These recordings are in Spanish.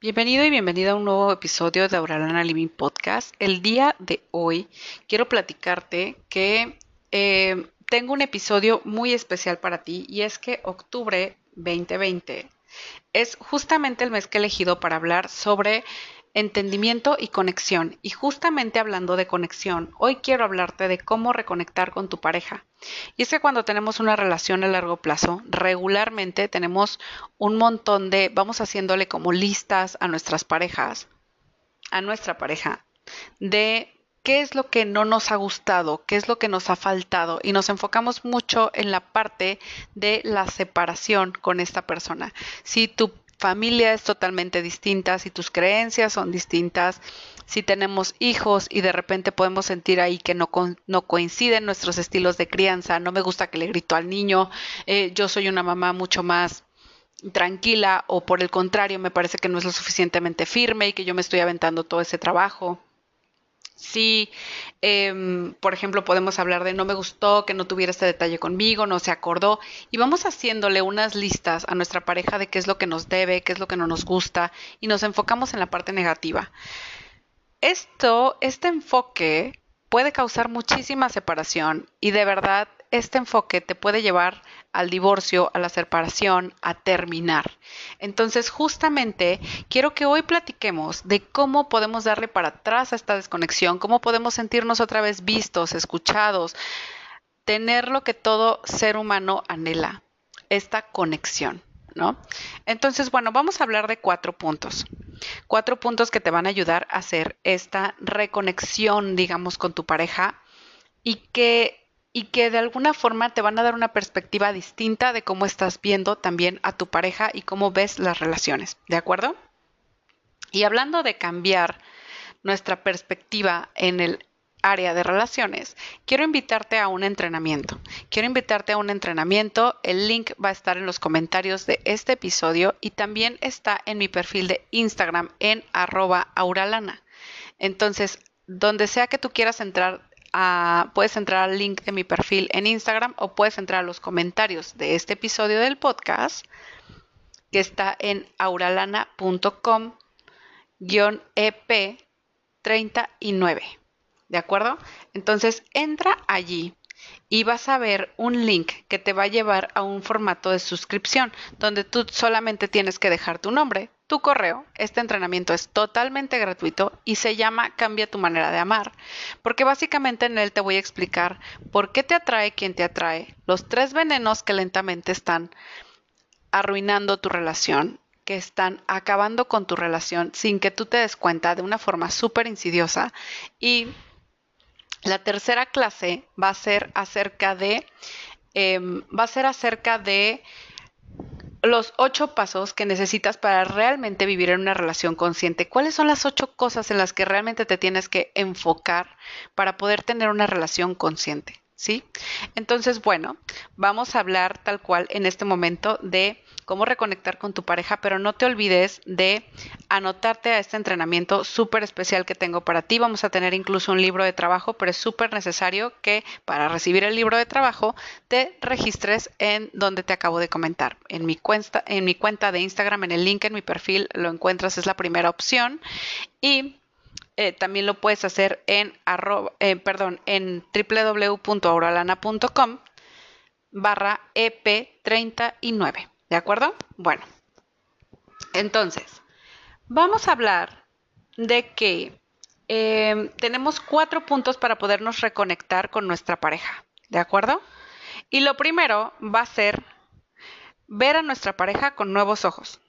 Bienvenido y bienvenida a un nuevo episodio de Auralana Living Podcast. El día de hoy quiero platicarte que eh, tengo un episodio muy especial para ti y es que octubre 2020 es justamente el mes que he elegido para hablar sobre entendimiento y conexión. Y justamente hablando de conexión, hoy quiero hablarte de cómo reconectar con tu pareja. Y es que cuando tenemos una relación a largo plazo, regularmente tenemos un montón de, vamos haciéndole como listas a nuestras parejas, a nuestra pareja, de qué es lo que no nos ha gustado, qué es lo que nos ha faltado y nos enfocamos mucho en la parte de la separación con esta persona. Si tu familia es totalmente distinta, si tus creencias son distintas, si tenemos hijos y de repente podemos sentir ahí que no, no coinciden nuestros estilos de crianza, no me gusta que le grito al niño, eh, yo soy una mamá mucho más tranquila o por el contrario me parece que no es lo suficientemente firme y que yo me estoy aventando todo ese trabajo. Si, em, por ejemplo, podemos hablar de no me gustó que no tuviera este detalle conmigo, no se acordó, y vamos haciéndole unas listas a nuestra pareja de qué es lo que nos debe, qué es lo que no nos gusta, y nos enfocamos en la parte negativa. Esto, este enfoque puede causar muchísima separación y de verdad este enfoque te puede llevar al divorcio, a la separación, a terminar. Entonces, justamente quiero que hoy platiquemos de cómo podemos darle para atrás a esta desconexión, cómo podemos sentirnos otra vez vistos, escuchados, tener lo que todo ser humano anhela, esta conexión, ¿no? Entonces, bueno, vamos a hablar de cuatro puntos. Cuatro puntos que te van a ayudar a hacer esta reconexión, digamos, con tu pareja y que y que de alguna forma te van a dar una perspectiva distinta de cómo estás viendo también a tu pareja y cómo ves las relaciones, ¿de acuerdo? Y hablando de cambiar nuestra perspectiva en el área de relaciones, quiero invitarte a un entrenamiento. Quiero invitarte a un entrenamiento. El link va a estar en los comentarios de este episodio y también está en mi perfil de Instagram en arroba auralana. Entonces, donde sea que tú quieras entrar puedes entrar al link de mi perfil en Instagram o puedes entrar a los comentarios de este episodio del podcast que está en auralana.com EP 39. ¿De acuerdo? Entonces entra allí y vas a ver un link que te va a llevar a un formato de suscripción donde tú solamente tienes que dejar tu nombre, tu correo. Este entrenamiento es totalmente gratuito y se llama Cambia tu manera de amar, porque básicamente en él te voy a explicar por qué te atrae quien te atrae, los tres venenos que lentamente están arruinando tu relación, que están acabando con tu relación sin que tú te des cuenta de una forma súper insidiosa y la tercera clase va a ser acerca de em, va a ser acerca de los ocho pasos que necesitas para realmente vivir en una relación consciente. ¿Cuáles son las ocho cosas en las que realmente te tienes que enfocar para poder tener una relación consciente? ¿Sí? Entonces, bueno, vamos a hablar tal cual en este momento de cómo reconectar con tu pareja, pero no te olvides de anotarte a este entrenamiento súper especial que tengo para ti. Vamos a tener incluso un libro de trabajo, pero es súper necesario que para recibir el libro de trabajo te registres en donde te acabo de comentar. En mi cuenta, en mi cuenta de Instagram, en el link en mi perfil, lo encuentras, es la primera opción. Y eh, también lo puedes hacer en, eh, perdón, en www.auralana.com barra EP39. ¿De acuerdo? Bueno, entonces, vamos a hablar de que em, tenemos cuatro puntos para podernos reconectar con nuestra pareja. ¿De acuerdo? Y lo primero va a ser ver a nuestra pareja con nuevos ojos.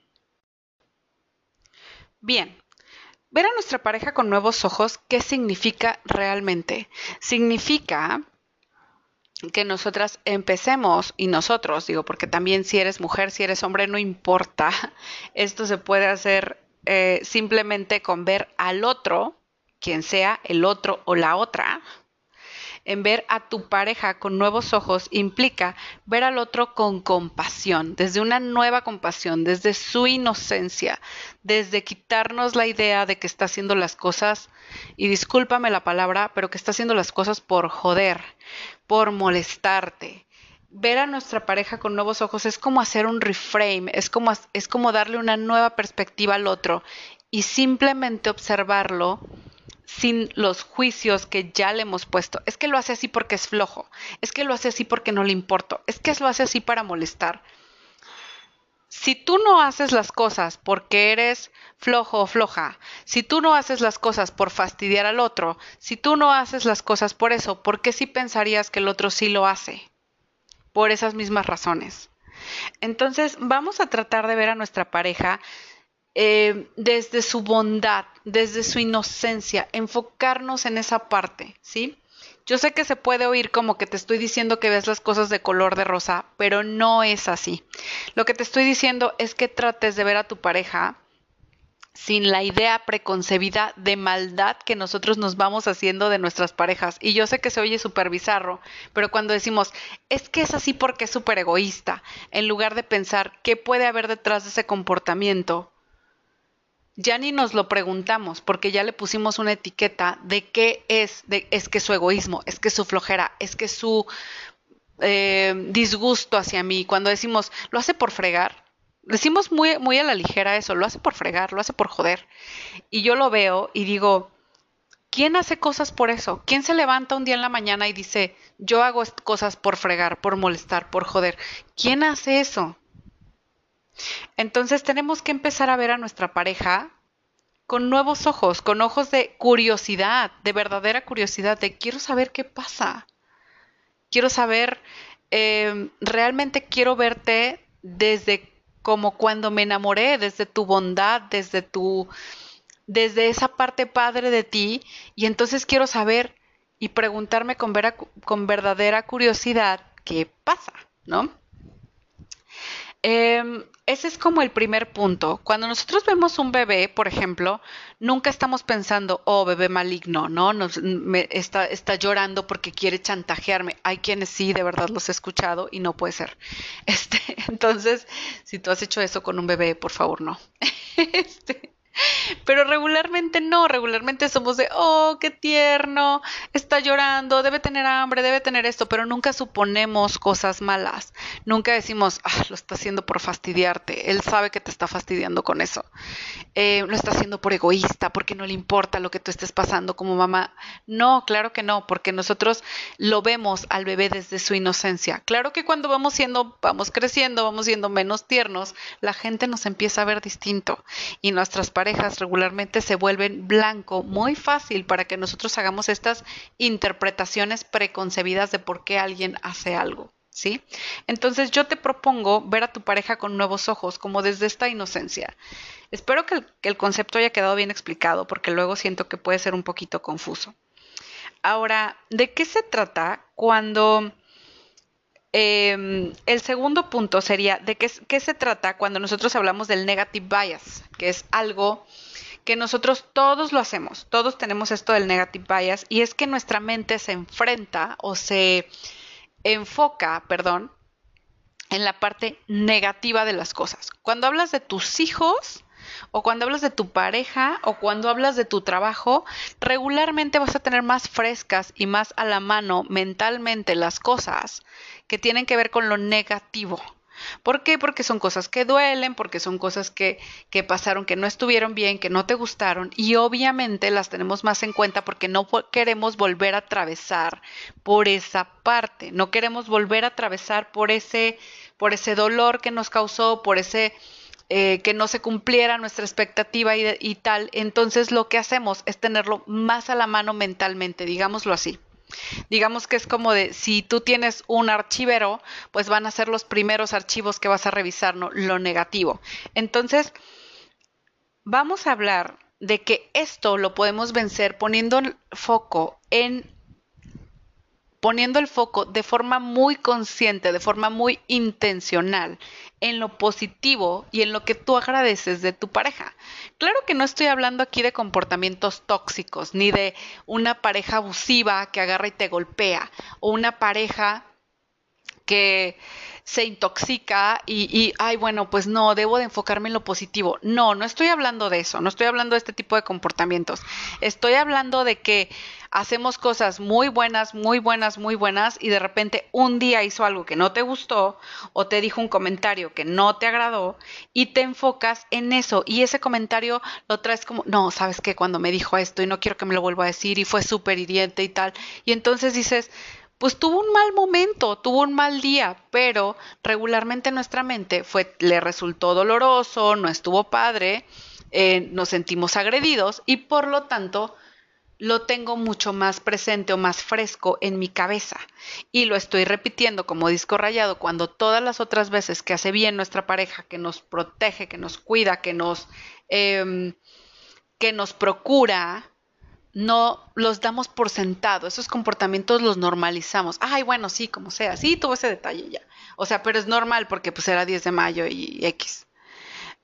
Bien, ver a nuestra pareja con nuevos ojos, ¿qué significa realmente? Significa que nosotras empecemos y nosotros, digo, porque también si eres mujer, si eres hombre, no importa, esto se puede hacer eh, simplemente con ver al otro, quien sea el otro o la otra, en ver a tu pareja con nuevos ojos implica ver al otro con compasión, desde una nueva compasión, desde su inocencia, desde quitarnos la idea de que está haciendo las cosas, y discúlpame la palabra, pero que está haciendo las cosas por joder, por molestarte. ver a nuestra pareja con nuevos ojos es como hacer un reframe, es como, es como darle una nueva perspectiva al otro y simplemente observarlo sin los juicios que ya le hemos puesto. Es que lo hace así porque es flojo, es que lo hace así porque no le importo, es que lo hace así para molestar. Si tú no haces las cosas porque eres flojo o floja, si tú no haces las cosas por fastidiar al otro, si tú no haces las cosas por eso, ¿por qué sí pensarías que el otro sí lo hace? Por esas mismas razones. Entonces, vamos a tratar de ver a nuestra pareja eh, desde su bondad, desde su inocencia, enfocarnos en esa parte, ¿sí? Yo sé que se puede oír como que te estoy diciendo que ves las cosas de color de rosa, pero no es así. Lo que te estoy diciendo es que trates de ver a tu pareja sin la idea preconcebida de maldad que nosotros nos vamos haciendo de nuestras parejas. Y yo sé que se oye súper bizarro, pero cuando decimos, es que es así porque es súper egoísta, en lugar de pensar qué puede haber detrás de ese comportamiento, ya ni nos lo preguntamos porque ya le pusimos una etiqueta de qué es, de, es que su egoísmo, es que su flojera, es que su eh, disgusto hacia mí. Cuando decimos, lo hace por fregar, decimos muy, muy a la ligera eso, lo hace por fregar, lo hace por joder. Y yo lo veo y digo, ¿quién hace cosas por eso? ¿Quién se levanta un día en la mañana y dice, yo hago cosas por fregar, por molestar, por joder? ¿Quién hace eso? Entonces tenemos que empezar a ver a nuestra pareja con nuevos ojos, con ojos de curiosidad, de verdadera curiosidad, de quiero saber qué pasa. Quiero saber, em, realmente quiero verte desde como cuando me enamoré, desde tu bondad, desde tu, desde esa parte padre de ti, y entonces quiero saber y preguntarme con, con verdadera curiosidad qué pasa, ¿no? Eh, ese es como el primer punto. Cuando nosotros vemos un bebé, por ejemplo, nunca estamos pensando, oh, bebé maligno, ¿no? Nos, está, está llorando porque quiere chantajearme. Hay quienes sí, de verdad los he escuchado y no puede ser. Este, entonces, si tú has hecho eso con un bebé, por favor, no. Este, pero regularmente no, regularmente somos de, oh, qué tierno, está llorando, debe tener hambre, debe tener esto, pero nunca suponemos cosas malas. Nunca decimos, ah, lo está haciendo por fastidiarte. Él sabe que te está fastidiando con eso. Eh, lo está haciendo por egoísta, porque no le importa lo que tú estés pasando como mamá. No, claro que no, porque nosotros lo vemos al bebé desde su inocencia. Claro que cuando vamos siendo, vamos creciendo, vamos siendo menos tiernos, la gente nos empieza a ver distinto y nuestras parejas regularmente se vuelven blanco muy fácil para que nosotros hagamos estas interpretaciones preconcebidas de por qué alguien hace algo. ¿Sí? Entonces yo te propongo ver a tu pareja con nuevos ojos, como desde esta inocencia. Espero que el, concepto haya quedado bien explicado, porque luego siento que puede ser un poquito confuso. Ahora, ¿de qué se trata cuando Em, el segundo punto sería de qué, qué, se trata cuando nosotros hablamos del negative bias, que es algo que nosotros todos lo hacemos, todos tenemos esto del negative bias, y es que nuestra mente se enfrenta o se enfoca, perdón, en la parte negativa de las cosas. Cuando hablas de tus hijos, o cuando hablas de tu pareja o cuando hablas de tu trabajo, regularmente vas a tener más frescas y más a la mano mentalmente las cosas que tienen que ver con lo negativo. ¿Por qué? Porque son cosas que duelen, porque son cosas que, que, pasaron, que no estuvieron bien, que no te gustaron y obviamente las tenemos más en cuenta porque no queremos volver a atravesar por esa parte, no queremos volver a atravesar por ese, por ese dolor que nos causó, por ese eh, que no se cumpliera nuestra expectativa y, y tal. Entonces lo que hacemos es tenerlo más a la mano mentalmente, digámoslo así. Digamos que es como de, si tú tienes un archivero, pues van a ser los primeros archivos que vas a revisar, ¿no? Lo negativo. Entonces, vamos a hablar de que esto lo podemos vencer poniendo el foco en poniendo el foco de forma muy consciente, de forma muy intencional en lo positivo y en lo que tú agradeces de tu pareja. Claro que no estoy hablando aquí de comportamientos tóxicos, ni de una pareja abusiva que agarra y te golpea, o una pareja que se intoxica y, y, ay, bueno, pues no, debo de enfocarme en lo positivo. No, no estoy hablando de eso, no estoy hablando de este tipo de comportamientos. Estoy hablando de que hacemos cosas muy buenas, muy buenas, muy buenas y de repente un día hizo algo que no te gustó o te dijo un comentario que no te agradó y te enfocas en eso y ese comentario lo traes como, no, sabes que cuando me dijo esto y no quiero que me lo vuelva a decir y fue súper hiriente y tal. Y entonces dices, pues tuvo un mal momento, tuvo un mal día, pero regularmente nuestra mente fue, le resultó doloroso, no estuvo padre, eh, nos sentimos agredidos y por lo tanto lo tengo mucho más presente o más fresco en mi cabeza. Y lo estoy repitiendo como disco rayado cuando todas las otras veces que hace bien nuestra pareja, que nos protege, que nos cuida, que nos, eh, que nos procura, no los damos por sentado, esos comportamientos los normalizamos. Ay, bueno, sí, como sea, sí, tuvo ese detalle ya. O sea, pero es normal porque pues era 10 de mayo y X.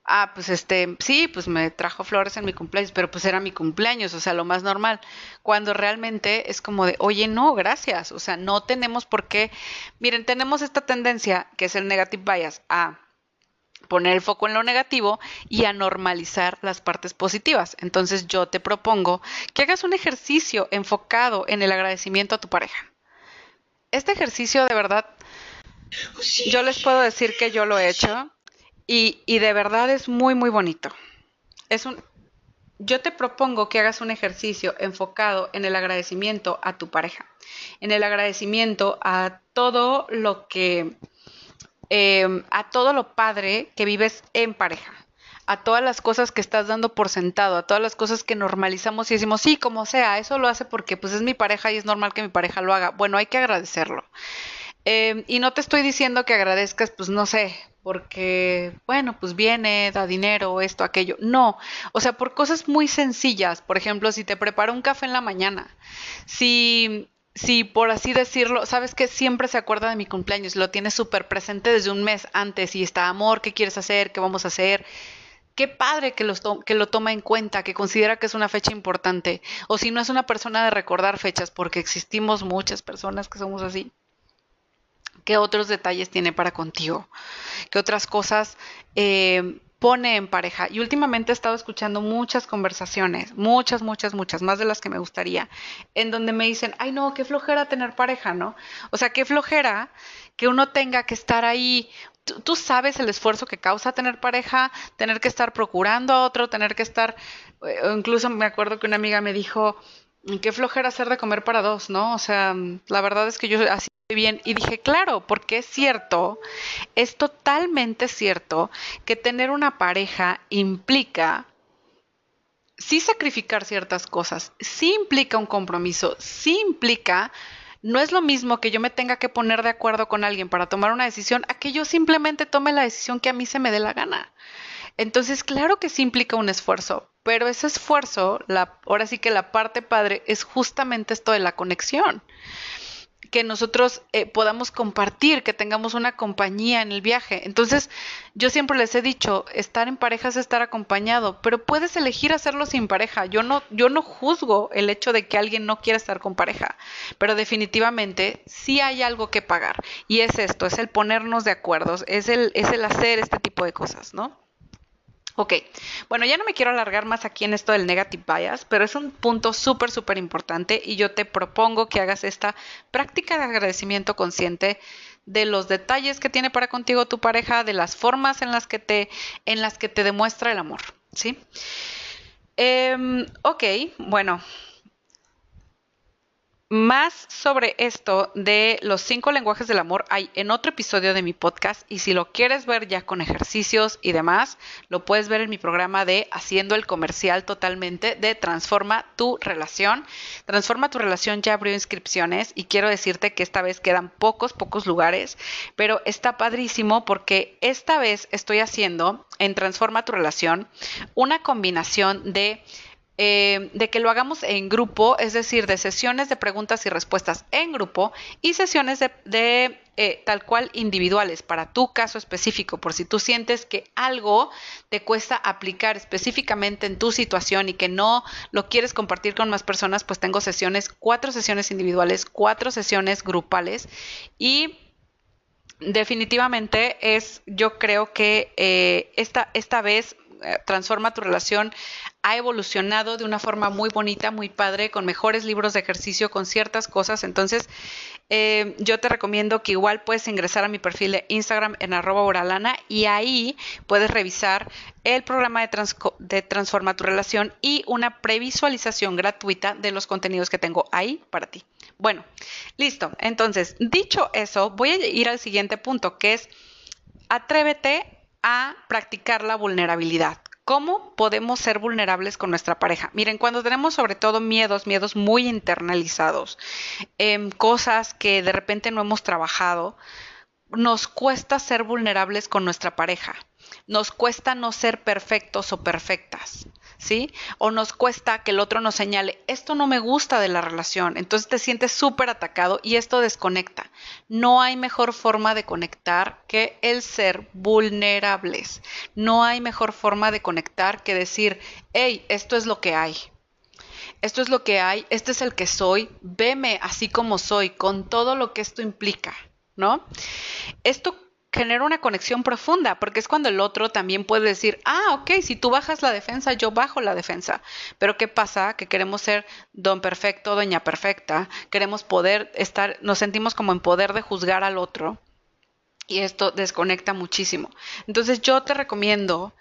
Ah, pues este, sí, pues me trajo flores en mi cumpleaños, pero pues era mi cumpleaños, o sea, lo más normal. Cuando realmente es como de, oye, no, gracias, o sea, no tenemos por qué. Miren, tenemos esta tendencia, que es el negative bias, a poner el foco en lo negativo y a normalizar las partes positivas. Entonces yo te propongo que hagas un ejercicio enfocado en el agradecimiento a tu pareja. Este ejercicio de verdad, yo les puedo decir que yo lo he hecho y, y de verdad es muy, muy bonito. Es un, yo te propongo que hagas un ejercicio enfocado en el agradecimiento a tu pareja, en el agradecimiento a todo lo que Em, a todo lo padre que vives en pareja, a todas las cosas que estás dando por sentado, a todas las cosas que normalizamos y decimos, sí, como sea, eso lo hace porque pues es mi pareja y es normal que mi pareja lo haga. Bueno, hay que agradecerlo. Em, y no te estoy diciendo que agradezcas, pues no sé, porque, bueno, pues viene, da dinero, esto, aquello. No, o sea, por cosas muy sencillas. Por ejemplo, si te preparo un café en la mañana, si si por así decirlo, sabes que siempre se acuerda de mi cumpleaños, lo tiene súper presente desde un mes antes y está amor, ¿qué quieres hacer? ¿Qué vamos a hacer? Qué padre que, que lo toma en cuenta, que considera que es una fecha importante. O si no es una persona de recordar fechas, porque existimos muchas personas que somos así. ¿Qué otros detalles tiene para contigo? ¿Qué otras cosas eh, pone en pareja. Y últimamente he estado escuchando muchas conversaciones, muchas, muchas, muchas, más de las que me gustaría, en donde me dicen, ay no, qué flojera tener pareja, ¿no? O sea, qué flojera que uno tenga que estar ahí. Tú, sabes el esfuerzo que causa tener pareja, tener que estar procurando a otro, tener que estar, eh, incluso me acuerdo que una amiga me dijo, qué flojera hacer de comer para dos, ¿no? O sea, la verdad es que yo así bien y dije, claro, porque es cierto, es totalmente cierto que tener una pareja implica sí sacrificar ciertas cosas, sí implica un compromiso, sí implica, no es lo mismo que yo me tenga que poner de acuerdo con alguien para tomar una decisión a que yo simplemente tome la decisión que a mí se me dé la gana. Entonces, claro que sí implica un esfuerzo, pero ese esfuerzo, la, ahora sí que la parte padre es justamente esto de la conexión que nosotros eh, podamos compartir, que tengamos una compañía en el viaje. Entonces, yo siempre les he dicho, estar en pareja es estar acompañado, pero puedes elegir hacerlo sin pareja. Yo no, yo no juzgo el hecho de que alguien no quiera estar con pareja, pero definitivamente sí hay algo que pagar. Y es esto, es el ponernos de acuerdo, es el, es el hacer este tipo de cosas, ¿no? Ok, bueno, ya no me quiero alargar más aquí en esto del negative bias, pero es un punto súper, súper importante y yo te propongo que hagas esta práctica de agradecimiento consciente de los detalles que tiene para contigo tu pareja, de las formas en las que te, en las que te demuestra el amor, ¿sí? Em, ok, bueno, más sobre esto de los cinco lenguajes del amor hay en otro episodio de mi podcast y si lo quieres ver ya con ejercicios y demás, lo puedes ver en mi programa de Haciendo el comercial totalmente de Transforma tu relación. Transforma tu relación ya abrió inscripciones y quiero decirte que esta vez quedan pocos, pocos lugares, pero está padrísimo porque esta vez estoy haciendo en Transforma tu relación una combinación de eh, de que lo hagamos en grupo, es decir, de sesiones de preguntas y respuestas en grupo y sesiones de, eh, tal cual individuales. Para tu caso específico, por si tú sientes que algo te cuesta aplicar específicamente en tu situación y que no lo quieres compartir con más personas, pues tengo sesiones, cuatro sesiones individuales, cuatro sesiones grupales y definitivamente es, yo creo que eh, esta, esta vez transforma tu relación ha evolucionado de una forma muy bonita, muy padre, con mejores libros de ejercicio, con ciertas cosas. Entonces, eh, yo te recomiendo que igual puedes ingresar a mi perfil de Instagram en arroba oralana y ahí puedes revisar el programa de, de Transforma tu Relación y una previsualización gratuita de los contenidos que tengo ahí para ti. Bueno, listo. Entonces, dicho eso, voy a ir al siguiente punto, que es atrévete a practicar la vulnerabilidad. ¿Cómo podemos ser vulnerables con nuestra pareja? Miren, cuando tenemos sobre todo miedos, miedos muy internalizados, em, cosas que de repente no hemos trabajado, nos cuesta ser vulnerables con nuestra pareja. Nos cuesta no ser perfectos o perfectas. ¿Sí? O nos cuesta que el otro nos señale, esto no me gusta de la relación, entonces te sientes súper atacado y esto desconecta. No hay mejor forma de conectar que el ser vulnerables. No hay mejor forma de conectar que decir, hey, esto es lo que hay. Esto es lo que hay, este es el que soy, veme así como soy, con todo lo que esto implica, ¿no? Esto genera una conexión profunda, porque es cuando el otro también puede decir, ah, ok, si tú bajas la defensa, yo bajo la defensa. Pero ¿qué pasa? Que queremos ser don perfecto, doña perfecta, queremos poder estar, nos sentimos como en poder de juzgar al otro y esto desconecta muchísimo. Entonces yo te recomiendo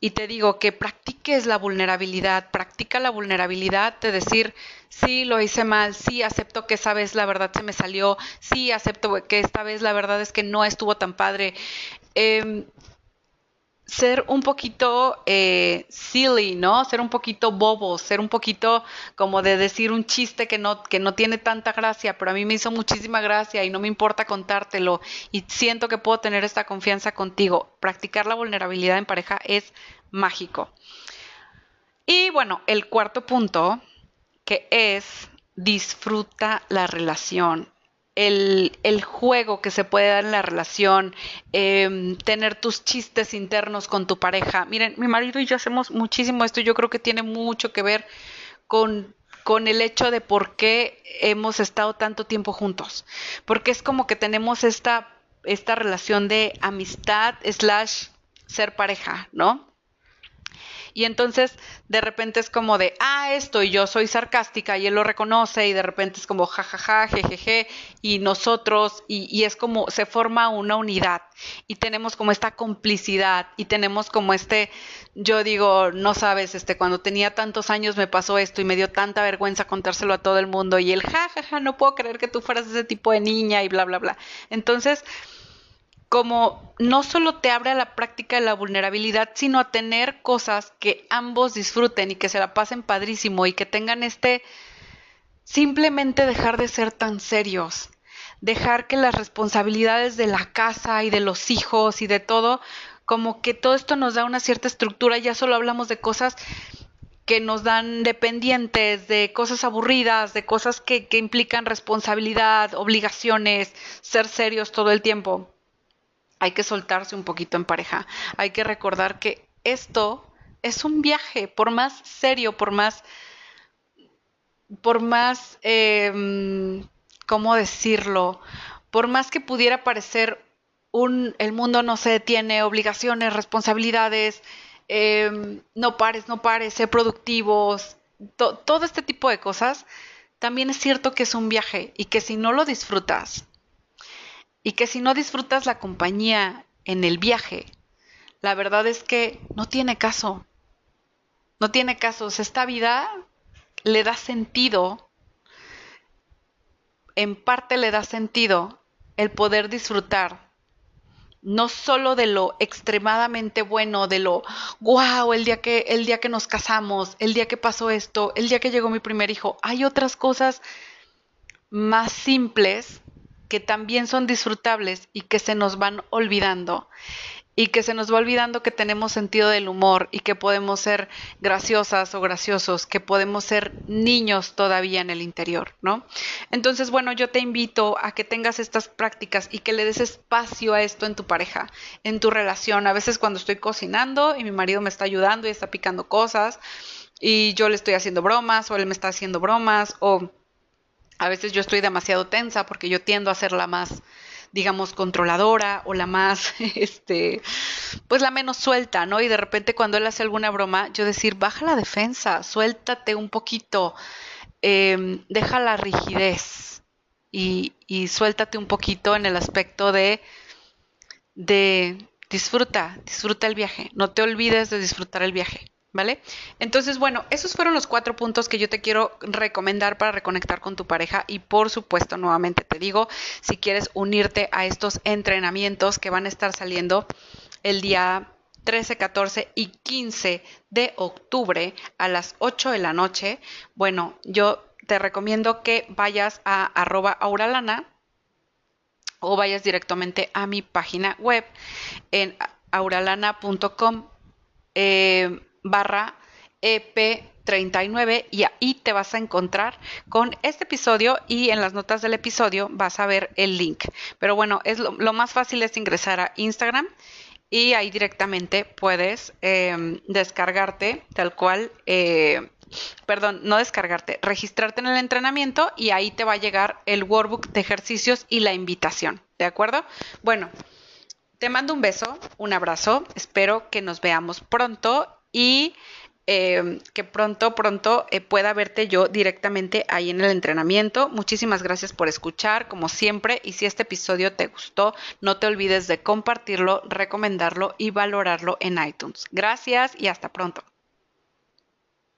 y te digo que practiques la vulnerabilidad, practica la vulnerabilidad de decir, sí, lo hice mal, sí, acepto que esa vez la verdad se me salió, sí, acepto que esta vez la verdad es que no estuvo tan padre. Em, ser un poquito eh, silly, ¿no? Ser un poquito bobo, ser un poquito como de decir un chiste que no, que no tiene tanta gracia, pero a mí me hizo muchísima gracia y no me importa contártelo y siento que puedo tener esta confianza contigo. Practicar la vulnerabilidad en pareja es mágico. Y bueno, el cuarto punto, que es disfruta la relación el, juego que se puede dar en la relación, em, tener tus chistes internos con tu pareja. Miren, mi marido y yo hacemos muchísimo esto, yo creo que tiene mucho que ver con, con el hecho de por qué hemos estado tanto tiempo juntos, porque es como que tenemos esta, esta relación de amistad slash ser pareja, ¿no? Y entonces de repente es como de, ah, esto, y yo soy sarcástica, y él lo reconoce, y de repente es como jajaja, jejeje, y nosotros, y, y es como se forma una unidad, y tenemos como esta complicidad, y tenemos como este, yo digo, no sabes, este, cuando tenía tantos años me pasó esto, y me dio tanta vergüenza contárselo a todo el mundo, y el jajaja, no puedo creer que tú fueras ese tipo de niña, y bla, bla, bla. Entonces, como no solo te abre a la práctica de la vulnerabilidad, sino a tener cosas que ambos disfruten y que se la pasen padrísimo y que tengan este simplemente dejar de ser tan serios, dejar que las responsabilidades de la casa y de los hijos y de todo, como que todo esto nos da una cierta estructura, ya solo hablamos de cosas que nos dan dependientes, de cosas aburridas, de cosas que, que implican responsabilidad, obligaciones, ser serios todo el tiempo hay que soltarse un poquito en pareja. Hay que recordar que esto es un viaje, por más serio, por más, por más, em, ¿cómo decirlo? Por más que pudiera parecer un, el mundo no se detiene, obligaciones, responsabilidades, em, no pares, no pares, sé productivos, todo este tipo de cosas, también es cierto que es un viaje y que si no lo disfrutas, y que si no disfrutas la compañía en el viaje, la verdad es que no tiene caso. No tiene caso. esta vida le da sentido, en parte le da sentido el poder disfrutar no solo de lo extremadamente bueno, de lo wow, el día que el día que nos casamos, el día que pasó esto, el día que llegó mi primer hijo, hay otras cosas más simples que también son disfrutables y que se nos van olvidando y que se nos va olvidando que tenemos sentido del humor y que podemos ser graciosas o graciosos, que podemos ser niños todavía en el interior, ¿no? Entonces, bueno, yo te invito a que tengas estas prácticas y que le des espacio a esto en tu pareja, en tu relación. A veces cuando estoy cocinando y mi marido me está ayudando y está picando cosas y yo le estoy haciendo bromas o él me está haciendo bromas o a veces yo estoy demasiado tensa porque yo tiendo a ser la más digamos, controladora o la más, este, pues la menos suelta, ¿no? Y de repente cuando él hace alguna broma, yo decir, baja la defensa, suéltate un poquito, em, deja la rigidez y, y suéltate un poquito en el aspecto de, de disfruta, disfruta el viaje, no te olvides de disfrutar el viaje. ¿Vale? Entonces, bueno, esos fueron los cuatro puntos que yo te quiero recomendar para reconectar con tu pareja y por supuesto, nuevamente te digo, si quieres unirte a estos entrenamientos que van a estar saliendo el día 13, 14 y 15 de octubre a las 8 de la noche, bueno, yo te recomiendo que vayas a arroba auralana o vayas directamente a mi página web en auralana.com. barra EP39 y ahí te vas a encontrar con este episodio y en las notas del episodio vas a ver el link. Pero bueno, es lo, más fácil es ingresar a Instagram y ahí directamente puedes em, descargarte tal cual, eh, perdón, no descargarte, registrarte en el entrenamiento y ahí te va a llegar el workbook de ejercicios y la invitación. ¿De acuerdo? Bueno. Te mando un beso, un abrazo, espero que nos veamos pronto y em, que pronto, pronto eh, pueda verte yo directamente ahí en el entrenamiento. Muchísimas gracias por escuchar, como siempre, y si este episodio te gustó, no te olvides de compartirlo, recomendarlo y valorarlo en iTunes. Gracias y hasta pronto.